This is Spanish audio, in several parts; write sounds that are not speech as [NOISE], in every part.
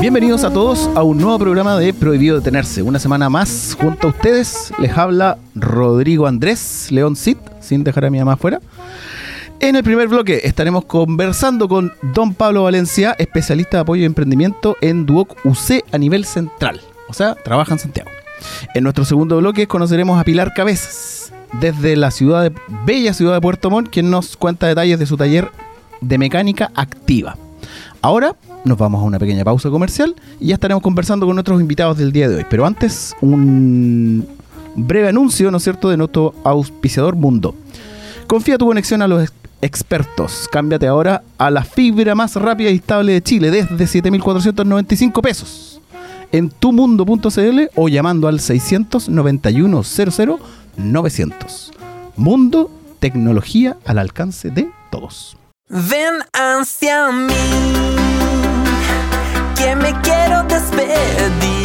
Bienvenidos a todos a un nuevo programa de Prohibido Detenerse. Una semana más junto a ustedes les habla Rodrigo Andrés León Cid, sin dejar a mi mamá afuera. En el primer bloque estaremos conversando con don Pablo Valencia, especialista de apoyo y emprendimiento en Duoc UC a nivel central. O sea, trabaja en Santiago. En nuestro segundo bloque conoceremos a Pilar Cabezas, desde la ciudad bella ciudad de Puerto Montt, quien nos cuenta detalles de su taller de mecánica activa. Ahora nos vamos a una pequeña pausa comercial y ya estaremos conversando con nuestros invitados del día de hoy. Pero antes, un breve anuncio, ¿no es cierto?, de nuestro auspiciador Mundo. Confía tu conexión a los expertos. Cámbiate ahora a la fibra más rápida y estable de Chile desde 7.495 pesos en tumundo.cl o llamando al 691 00 900. Mundo, tecnología al alcance de todos. Ven hacia mí, que me quiero despedir.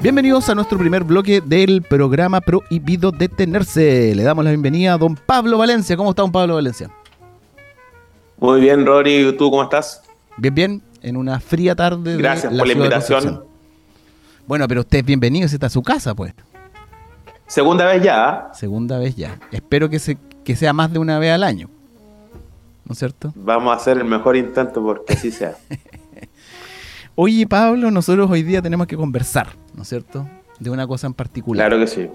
Bienvenidos a nuestro primer bloque del programa Prohibido Detenerse. Le damos la bienvenida a don Pablo Valencia. ¿Cómo está don Pablo Valencia? Muy bien, Rory. ¿Tú cómo estás? Bien, bien. En una fría tarde. Gracias de por la ciudad de invitación. Bueno, pero usted es bienvenido. Esta es su casa, pues. Segunda vez ya. ¿ah? Segunda vez ya. Espero que, se, que sea más de una vez al año. ¿No es cierto? Vamos a hacer el mejor intento porque así sea. [LAUGHS] Oye, Pablo, nosotros hoy día tenemos que conversar, ¿no es cierto? De una cosa en particular. claro que sí.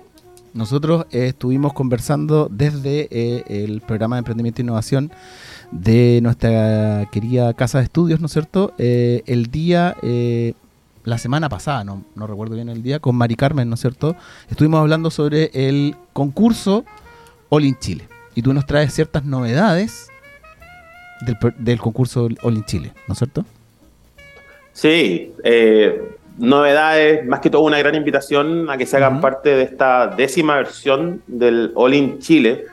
Nosotros eh, estuvimos conversando desde eh, el programa de emprendimiento e innovación de nuestra querida casa de estudios, ¿no es cierto? Eh, el día, la semana pasada, no, recuerdo bien el día, con Mari Carmen, ¿no es cierto? Estuvimos hablando sobre el concurso All in Chile. Y tú nos traes ciertas novedades del, del concurso All in Chile, ¿no es cierto? Sí, eh, novedades, más que todo una gran invitación a que se hagan Ujú. parte de esta décima versión del All In Chile,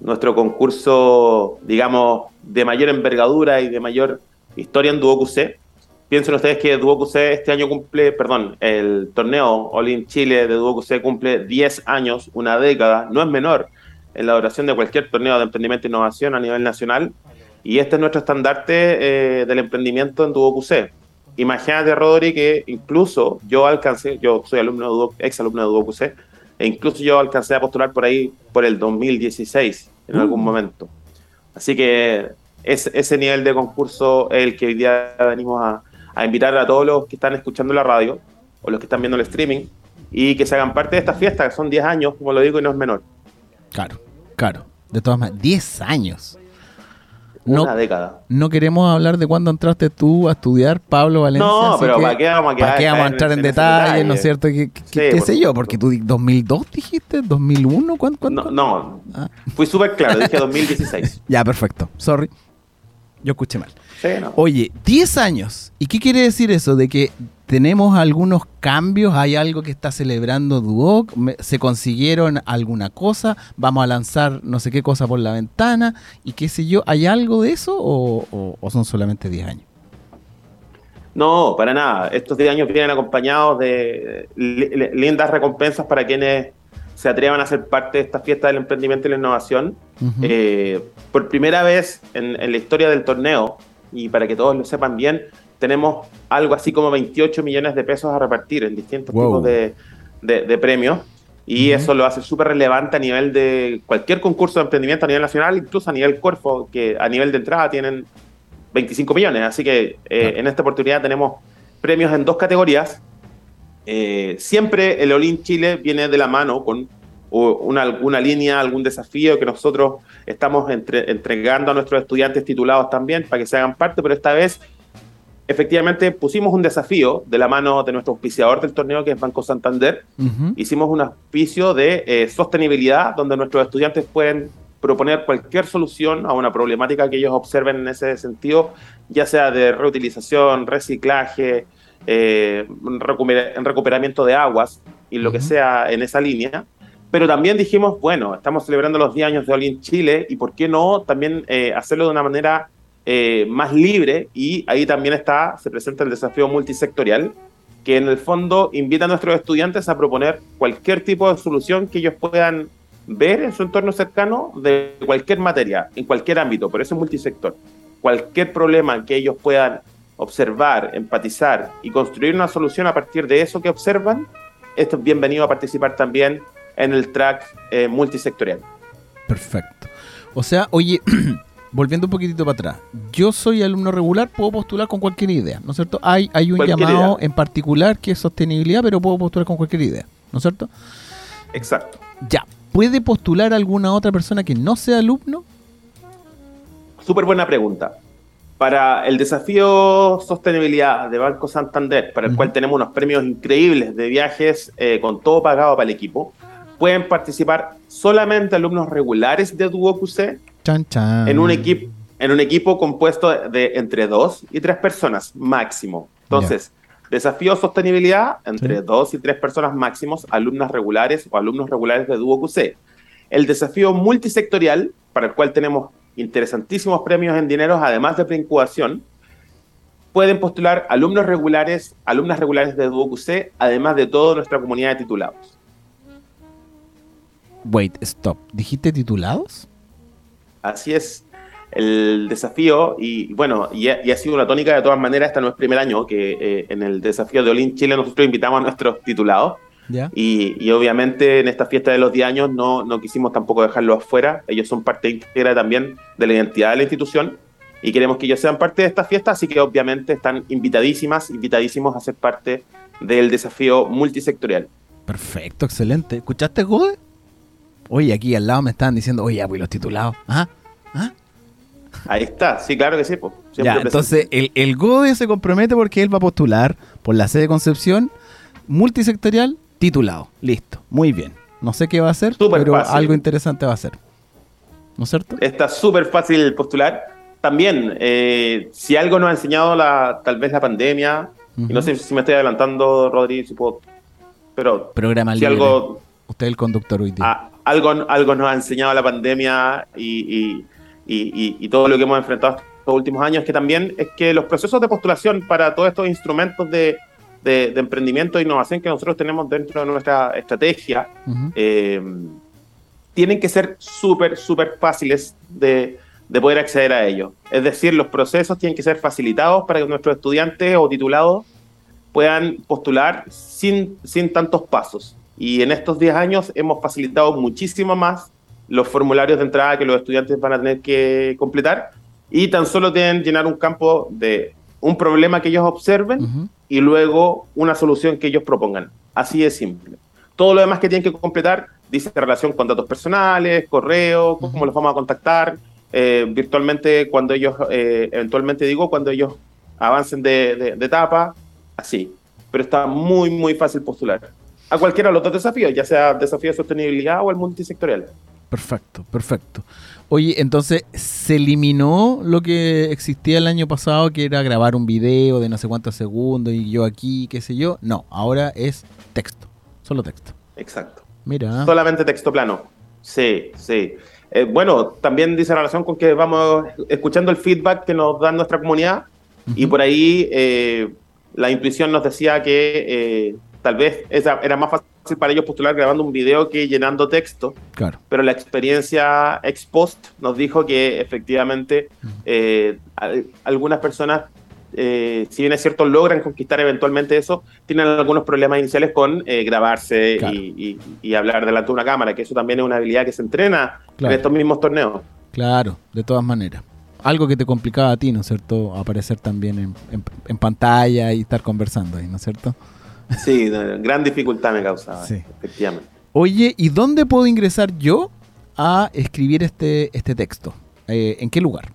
nuestro concurso, digamos, de mayor envergadura y de mayor historia en Duoc UC. Piensen ustedes que Duoc UC este año cumple, perdón, el torneo All In Chile de Duoc UC cumple 10 años, una década, no es menor en la duración de cualquier torneo de emprendimiento e innovación a nivel nacional. Y este es nuestro estandarte eh, del emprendimiento en Duoc UC. Imagínate, Rodri, que incluso yo alcancé, yo soy alumno de ex alumno de Duoc UC, e incluso yo alcancé a postular por ahí por el 2016, en algún Mm. momento. Así que es, ese nivel de concurso es el que hoy día venimos a, a invitar a todos los que están escuchando la radio o los que están viendo el streaming y que se hagan parte de esta fiesta, que son 10 años, como lo digo, y no es menor. Claro, claro. De todas maneras, 10 años. No, Una década. no queremos hablar de cuándo entraste tú a estudiar, Pablo Valencia. No, pero ¿para qué vamos a ¿Para qué vamos a entrar en, ese detalles, detalle? no es cierto? ¿Qué, qué- Sí, qué por sé yo? Porque tú di- 2002 dijiste, 2001, ¿cuánto? cuánto? No, no, Ah, fui súper claro, dije [LAUGHS] 2016. ya, perfecto. Sorry. Yo escuché mal. Sí, no. Oye, 10 años. ¿Y qué quiere decir eso? De que tenemos algunos cambios, hay algo que está celebrando Duoc, se consiguieron alguna cosa, vamos a lanzar no sé qué cosa por la ventana y qué sé yo. ¿Hay algo de eso o, o- o son solamente 10 años? No, para nada. Estos 10 años vienen acompañados de li- li- lindas recompensas para quienes se atrevan a ser parte de esta fiesta del emprendimiento y la innovación. Ujú. Eh, por primera vez en, en la historia del torneo, y para que todos lo sepan bien, tenemos algo así como 28 millones de pesos a repartir en distintos Wow. tipos de, de- de premios. Y Ujú. eso lo hace súper relevante a nivel de cualquier concurso de emprendimiento a nivel nacional, incluso a nivel Corfo, que a nivel de entrada tienen 25 millones. Así que eh, Claro. en esta oportunidad tenemos premios en dos categorías. Eh, siempre el Olin Chile viene de la mano con una, alguna línea, algún desafío que nosotros estamos entre- entregando a nuestros estudiantes titulados también para que se hagan parte, pero esta vez efectivamente pusimos un desafío de la mano de nuestro auspiciador del torneo que es Banco Santander. Hicimos un auspicio de eh, sostenibilidad donde nuestros estudiantes pueden proponer cualquier solución a una problemática que ellos observen en ese sentido, ya sea de reutilización, reciclaje, eh, recupera- en recuperamiento de aguas y lo que Ujú. sea en esa línea. Pero también dijimos, bueno, estamos celebrando los 10 años de Oli en Chile y por qué no también eh, hacerlo de una manera eh, más libre y ahí también está, se presenta el desafío multisectorial, que en el fondo invita a nuestros estudiantes a proponer cualquier tipo de solución que ellos puedan ver en su entorno cercano de cualquier materia, en cualquier ámbito, por eso es multisector. Cualquier problema que ellos puedan observar, empatizar y construir una solución a partir de eso que observan, esto es bienvenido a participar también en el track eh, multisectorial. Perfecto. O sea, oye, [CLEARS THROAT] volviendo un poquitito para atrás, yo soy alumno regular, puedo postular con cualquier idea, ¿no es cierto? Hay, hay un Cualquier llamado idea. en particular que es sostenibilidad, pero puedo postular con cualquier idea, ¿no es cierto? Exacto. Ya, ¿puede postular alguna otra persona que no sea alumno? Súper buena pregunta. Para el desafío sostenibilidad de Banco Santander, para el cual tenemos unos premios increíbles de viajes eh, con todo pagado para el equipo, pueden participar solamente alumnos regulares de DuoQC Chan, chan. en un equipo en un equipo compuesto de entre dos y tres personas máximo. Entonces, desafío sostenibilidad entre Sí. dos y tres personas máximos, alumnas regulares o alumnos regulares de Duo QC. El desafío multisectorial, para el cual tenemos interesantísimos premios en dinero, además de preincubación, pueden postular alumnos regulares, alumnas regulares de Duo QC, además de toda nuestra comunidad de titulados. Wait, stop. ¿Dijiste titulados? Así es el desafío y bueno, y ha, y ha sido una tónica de todas maneras, este no es primer año que eh, en el desafío de Olin Chile nosotros invitamos a nuestros titulados Y, y obviamente en esta fiesta de los 10 años no, no quisimos tampoco dejarlos afuera, ellos son parte íntegra también de la identidad de la institución y queremos que ellos sean parte de esta fiesta, así que obviamente están invitadísimas, invitadísimos a ser parte del desafío multisectorial. Perfecto, excelente. ¿Escuchaste, Gode? Oye, aquí al lado me estaban diciendo, oye, ya, pues los titulados. ¿Ah? ¿Ah? Ahí está, sí, claro que sí. pues, Ya, entonces el, el GODE se compromete porque él va a postular por la sede de Concepción multisectorial titulado. Listo, muy bien. No sé qué va a Súper pero fácil. algo interesante va a hacer. ¿No es cierto? Está súper fácil postular. También, eh, si algo nos ha enseñado la, tal vez la pandemia, y no sé si me estoy adelantando, Rodri, si puedo, pero Programa si libre. algo, Usted es el conductor hoy día. a- algo, algo nos ha enseñado la pandemia y, y- y- y- y todo lo que hemos enfrentado estos últimos años, que también es que los procesos de postulación para todos estos instrumentos de, de- de emprendimiento e innovación que nosotros tenemos dentro de nuestra estrategia, Ujú. eh, tienen que ser súper, súper fáciles de, de poder acceder a ellos. Es decir, los procesos tienen que ser facilitados para que nuestros estudiantes o titulados puedan postular sin, sin tantos pasos. Y en estos 10 años hemos facilitado muchísimo más los formularios de entrada que los estudiantes van a tener que completar y tan solo tienen llenar un campo de un problema que ellos observen Ujú. Y luego una solución que ellos propongan. Así de simple. Todo lo demás que tienen que completar dice relación con datos personales, correo, cómo los vamos a contactar, eh, virtualmente cuando ellos, eh, eventualmente digo, cuando ellos avancen de, de- de etapa, así. Pero está muy, muy fácil postular. A cualquiera de los dos desafíos, ya sea desafío de sostenibilidad o el multisectorial. Perfecto, perfecto. Oye, entonces, ¿se eliminó lo que existía el año pasado, que era grabar un video de no sé cuántos segundos y yo aquí, qué sé yo? No, ahora es texto, solo texto. Exacto. Mira, Solamente texto plano. Sí, sí. Eh, bueno, también dice relación con que vamos escuchando el feedback que nos da nuestra comunidad y por ahí eh, la intuición nos decía que eh, tal vez esa- era más fácil para ellos postular grabando un video que llenando texto, claro. pero la experiencia ex post nos dijo que efectivamente eh, al- algunas personas, eh, si bien es cierto, logran conquistar eventualmente eso, tienen algunos problemas iniciales con eh, grabarse Claro. y, y- y hablar delante de una cámara, que eso también es una habilidad que se entrena Claro. en estos mismos torneos. Claro, de todas maneras. Algo que te complicaba a ti, ¿no es cierto? Aparecer también en, en- en pantalla y estar conversando ahí, ¿no es cierto? Sí, gran dificultad me causaba, Sí. efectivamente. Oye, ¿y dónde puedo ingresar yo a escribir este, este texto? Eh, ¿En qué lugar?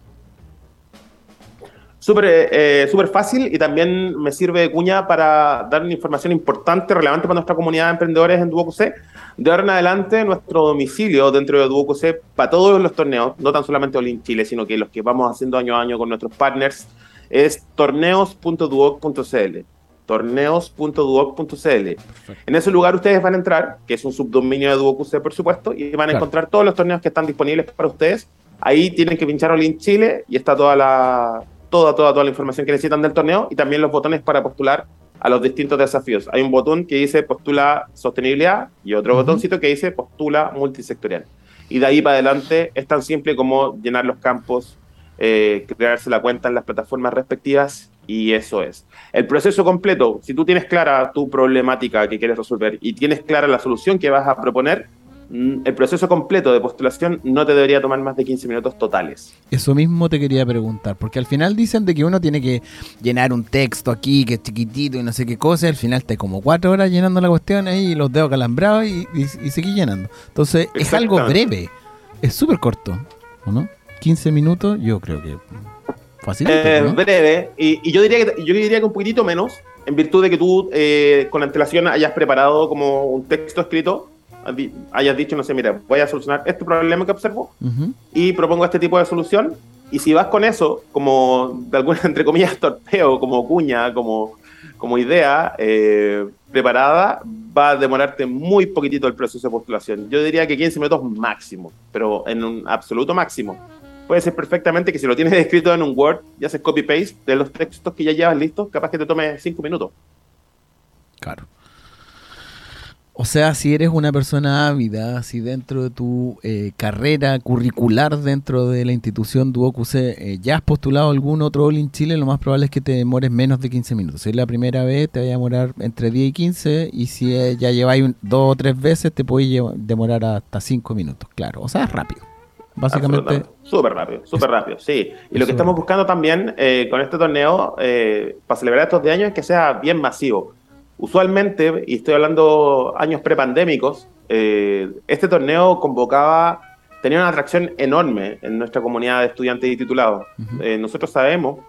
Súper eh, súper fácil y también me sirve de cuña para dar una información importante, relevante para nuestra comunidad de emprendedores en DuoQC. De ahora en adelante, nuestro domicilio dentro de DuoQC para todos los torneos, no tan solamente Olin Chile, sino que los que vamos haciendo año a año con nuestros partners, es torneos.duoc.cl. Torneos.duoc.cl. En ese lugar ustedes van a entrar, que es un subdominio de DuoQC, por supuesto, y van a Claro. encontrar todos los torneos que están disponibles para ustedes. Ahí tienen que pinchar Olin Chile y está toda la, toda, toda, toda la información que necesitan del torneo y también los botones para postular a los distintos desafíos. Hay un botón que dice postula sostenibilidad y otro Ujú. botoncito que dice postula multisectorial. Y de ahí para adelante es tan simple como llenar los campos, eh, crearse la cuenta en las plataformas respectivas y eso es. El proceso completo, si tú tienes clara tu problemática que quieres resolver y tienes clara la solución que vas a proponer, mm, el proceso completo de postulación no te debería tomar más de 15 minutos totales. Eso mismo te quería preguntar, porque al final dicen de que uno tiene que llenar un texto aquí que es chiquitito y no sé qué cosa, y al final te como cuatro horas llenando la cuestión ahí y los dedos calambrados y, y, y seguís llenando. Entonces es algo breve, es súper corto, ¿o no? 15 minutos, yo creo que fácil. Eh, ¿no? breve, y, y yo, diría que, yo diría que un poquitito menos, en virtud de que tú eh, con antelación hayas preparado como un texto escrito, hayas dicho, no sé, mira, voy a solucionar este problema que observo Ujú. y propongo este tipo de solución Y si vas con eso, como de alguna, [LAUGHS] entre comillas, torpeo, como cuña, como, como idea eh, preparada, va a demorarte muy poquitito el proceso de postulación. Yo diría que 15 minutos máximo, pero en un absoluto máximo. Puede ser perfectamente que si lo tienes [LAUGHS] escrito en un Word y haces copy-paste de los textos que ya llevas listos, capaz que te tome 5 minutos. Claro. O sea, si eres una persona ávida, si dentro de tu eh, carrera curricular dentro de la institución DuoQC eh, ya has postulado algún otro All in Chile, lo más probable es que te demores menos de 15 minutos. Si es la primera vez, te va a demorar entre 10 y 15, y si eh, ya lleváis dos o tres veces, te puede demorar hasta 5 minutos, claro. O sea, es rápido. Básicamente. Súper rápido, súper rápido, sí. Y lo que es. estamos buscando también eh, con este torneo, eh, para celebrar estos de años, es que sea bien masivo. Usualmente, y estoy hablando años prepandémicos, eh, este torneo convocaba, tenía una atracción enorme en nuestra comunidad de estudiantes y titulados. Eh, nosotros sabemos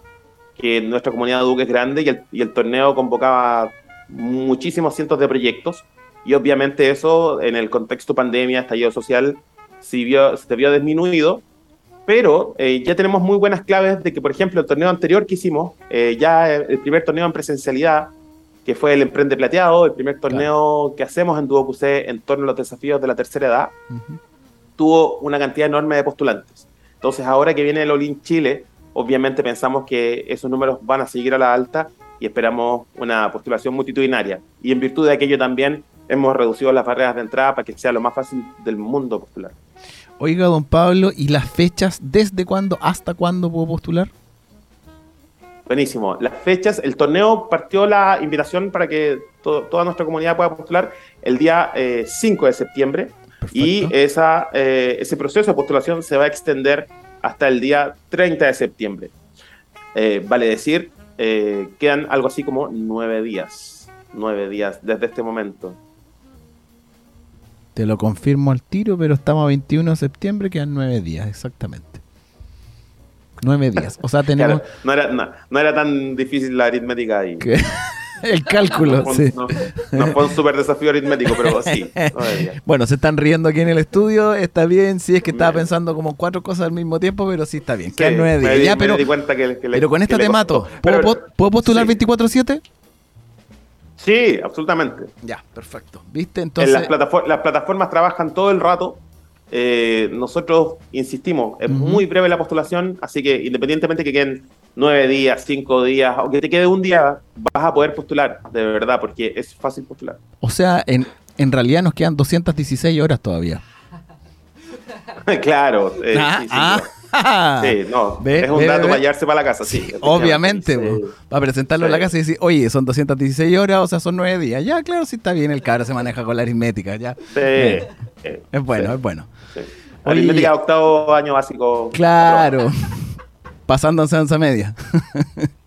que nuestra comunidad de Duque es grande y el, y el torneo convocaba muchísimos cientos de proyectos y obviamente eso en el contexto pandemia, estallido social, se vio, se vio disminuido, pero eh, ya tenemos muy buenas claves de que, por ejemplo, el torneo anterior que hicimos, eh, ya el primer torneo en presencialidad, que fue el Emprende Plateado, el primer torneo que hacemos en DuoQC en torno a los desafíos de la tercera edad, tuvo una cantidad enorme de postulantes. Entonces, ahora que viene el Olin Chile, obviamente pensamos que esos números van a seguir a la alta y esperamos una postulación multitudinaria. Y en virtud de aquello también hemos reducido las barreras de entrada para que sea lo más fácil del mundo postular. Oiga, don Pablo, ¿y las fechas desde cuándo hasta cuándo puedo postular? Buenísimo. Las fechas, el torneo partió la invitación para que to- toda nuestra comunidad pueda postular el día eh, 5 de septiembre y esa, eh, ese proceso de postulación se va a extender hasta el día 30 de septiembre. Eh, vale decir, eh, quedan algo así como nueve días. Nueve días desde este momento. Te lo confirmo al tiro, pero estamos a 21 de septiembre, quedan nueve días, exactamente. Nueve días. O sea, [LAUGHS] tenemos Claro, no, era, no, no era tan difícil la aritmética ahí. [LAUGHS] el cálculo. No fue, sí. no- no fue un súper desafío aritmético, pero sí. [LAUGHS] Bueno, se están riendo aquí en el estudio, está bien, sí es que estaba pensando como cuatro cosas al mismo tiempo, pero sí está bien, Sí, quedan nueve me días. di- Ya, me pero, di cuenta que- que le- pero con esta te mato. costó. ¿Puedo, Pero- po- ¿puedo postular sí. 24-7? Sí, absolutamente. Ya, perfecto. ¿Viste? En Entonces, las, platafor- las plataformas trabajan todo el rato. Eh, nosotros insistimos, es muy breve la postulación, así que independientemente que queden nueve días, cinco días, aunque te quede un día, vas a poder postular, de verdad, porque es fácil postular. o sea, en, en realidad nos quedan 216 horas todavía. [LAUGHS] claro. eh, ah, sí, sí, ah, [LAUGHS] sí, no, Ve, es un ve, dato ve. para llevarse para la casa, sí. Obviamente, para presentarlo en la casa y decir, oye, son 216 horas, o sea, son 9 días. Ya, claro, sí está bien, el cabro se maneja con la aritmética, ya. Sí, eh, Es bueno, es bueno. Aritmética de octavo año básico. Claro. [LAUGHS] Pasando a enseñanza media. [LAUGHS]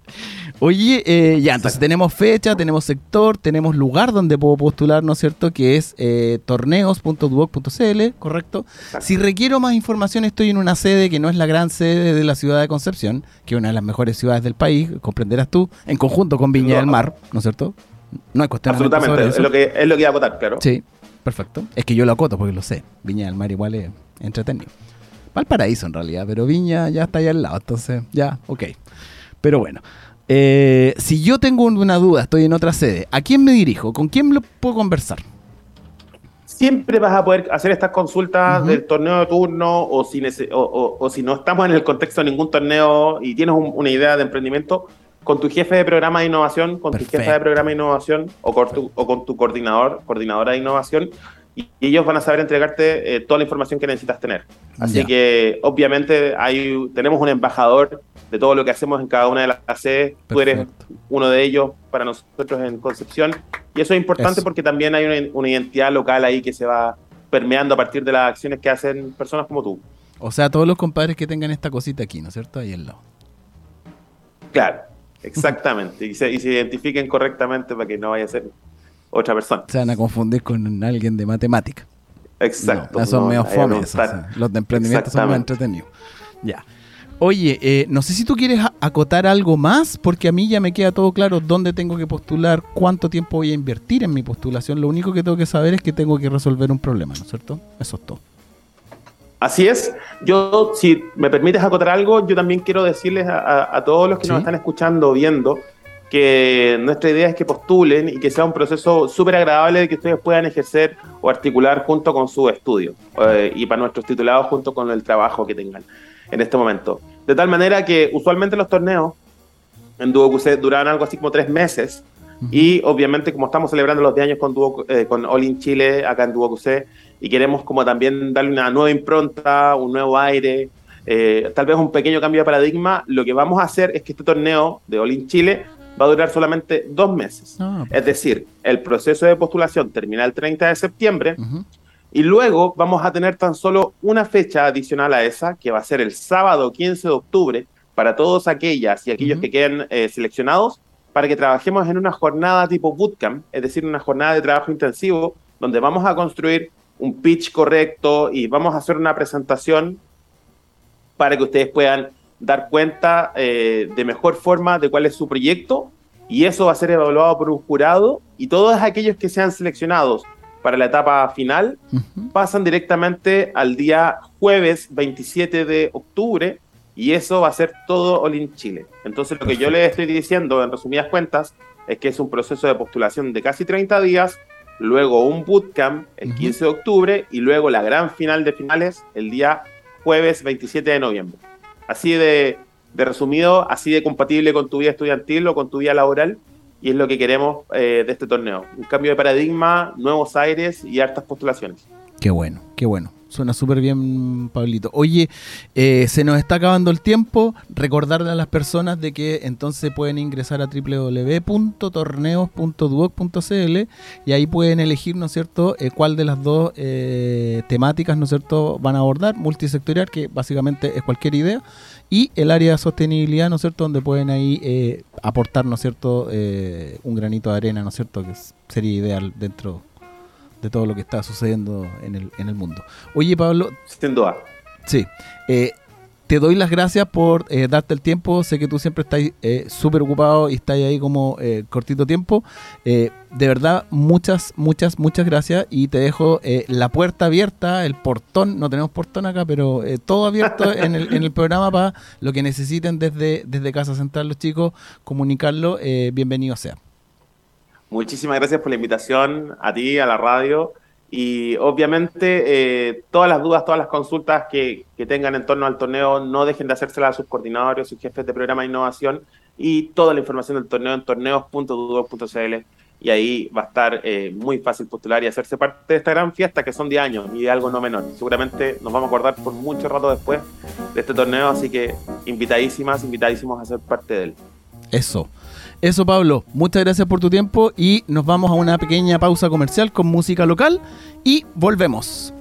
Oye, eh, ya, entonces tenemos fecha, tenemos sector, tenemos lugar donde puedo postular, ¿no es cierto? Que es eh, torneos.duoc.cl, ¿correcto? Exacto. Si requiero más información, estoy en una sede que no es la gran sede de la ciudad de Concepción, que es una de las mejores ciudades del país, comprenderás tú, en conjunto con Viña No, del Mar, ¿no es cierto? No hay cuestionamiento Absolutamente, sobre es eso. lo, que, es lo que iba a votar, claro. Sí, perfecto. Es que yo lo acoto porque lo sé. Viña del Mar igual es entretenido. Valparaíso en realidad, pero Viña ya está ahí al lado, entonces ya, ok. Pero bueno, eh, si yo tengo una duda, estoy en otra sede, ¿a quién me dirijo? ¿Con quién lo puedo conversar? Siempre vas a poder hacer estas consultas del torneo de turno o si, nece- o, o- o si no estamos en el contexto de ningún torneo y tienes un- una idea de emprendimiento, con tu jefe de programa de innovación, con tu jefa de programa de innovación o con tu, o con tu coordinador, coordinadora de innovación y, ellos van a saber entregarte eh, toda la información que necesitas tener. Así que obviamente hay, tenemos un embajador de todo lo que hacemos en cada una de las sedes. Tú eres uno de ellos para nosotros en Concepción. Y eso es importante Eso. porque también hay una, una identidad local ahí que se va permeando a partir de las acciones que hacen personas como tú. O sea, todos los compadres que tengan esta cosita aquí, ¿no es cierto? Ahí al lado. Claro, exactamente. y, se, y se identifiquen correctamente para que no vaya a ser otra persona. Se van a confundir con alguien de matemática. Exacto. No, son no, medio ahí a fome esos, preguntar. sí. Los de emprendimiento son más entretenidos. Ya. Oye, eh, no sé si tú quieres acotar algo más, porque a mí ya me queda todo claro dónde tengo que postular, cuánto tiempo voy a invertir en mi postulación. Lo único que tengo que saber es que tengo que resolver un problema, ¿no es cierto? Eso es todo. Así es. Yo, si me permites acotar algo, yo también quiero decirles a, a- a todos los que Sí. nos están escuchando o viendo que nuestra idea es que postulen y que sea un proceso súper agradable de que ustedes puedan ejercer o articular junto con su estudio eh, y para nuestros titulados junto con el trabajo que tengan en este momento. De tal manera que usualmente los torneos en Duo QC duran algo así como tres meses y obviamente como estamos celebrando los 10 años con, Duo, eh, con All in Chile acá en Duo QC y queremos como también darle una nueva impronta, un nuevo aire, eh, tal vez un pequeño cambio de paradigma, lo que vamos a hacer es que este torneo de All in Chile va a durar solamente dos meses. Ah, Es decir, el proceso de postulación termina el 30 de septiembre ujú. y luego vamos a tener tan solo una fecha adicional a esa, que va a ser el sábado 15 de octubre, para todos aquellas y aquellos Ujú. que queden eh, seleccionados, para que trabajemos en una jornada tipo bootcamp, es decir, una jornada de trabajo intensivo, donde vamos a construir un pitch correcto y vamos a hacer una presentación para que ustedes puedan dar cuenta eh, de mejor forma de cuál es su proyecto y eso va a ser evaluado por un jurado y todos aquellos que sean seleccionados para la etapa final pasan directamente al día jueves 27 de octubre y eso va a ser todo All in Chile. Entonces lo que yo les estoy diciendo en resumidas cuentas es que es un proceso de postulación de casi 30 días, luego un bootcamp el Ujú. 15 de octubre y luego la gran final de finales el día jueves 27 de noviembre. Así de, de resumido, así de compatible con tu vida estudiantil o con tu vida laboral y es lo que queremos eh, de este torneo. Un cambio de paradigma, nuevos aires y hartas postulaciones. Qué bueno, qué bueno. Suena súper bien, Pablito. Oye, eh, se nos está acabando el tiempo. Recordarle a las personas de que entonces pueden ingresar a www.torneos.duoc.cl y ahí pueden elegir, ¿no es cierto?, eh, cuál de las dos eh, temáticas, ¿no es cierto?, van a abordar. Multisectorial, que básicamente es cualquier idea, y el área de sostenibilidad, ¿no es cierto?, donde pueden ahí eh, aportar, ¿no es cierto?, un granito de arena, ¿no es cierto?, que sería ideal dentro de todo lo que está sucediendo en el, en el mundo. Oye, Pablo, Sin duda. sí, eh, te doy las gracias por eh, darte el tiempo. Sé que tú siempre estás eh, súper ocupado y estás ahí como eh, cortito tiempo. Eh, de verdad, muchas, muchas, muchas gracias. Y te dejo la puerta abierta, el portón. No tenemos portón acá, pero todo abierto en el, en el programa para lo que necesiten desde, desde Casa Central los chicos, comunicarlo. bienvenido sea. Muchísimas gracias por la invitación a ti, a la radio. Y obviamente eh, todas las dudas, todas las consultas que, tengan en torno al torneo, no dejen de hacérselas a sus coordinadores, sus jefes de programa de innovación y toda la información del torneo en torneos.dudo.cl. Y ahí va a estar eh, muy fácil postular y hacerse parte de esta gran fiesta que son 10 años y de algo no menor. Seguramente nos vamos a acordar por mucho rato después de este torneo, así que invitadísimas, invitadísimos a ser parte de él. Eso. Eso, Pablo. Muchas gracias por tu tiempo y nos vamos a una pequeña pausa comercial con música local y volvemos.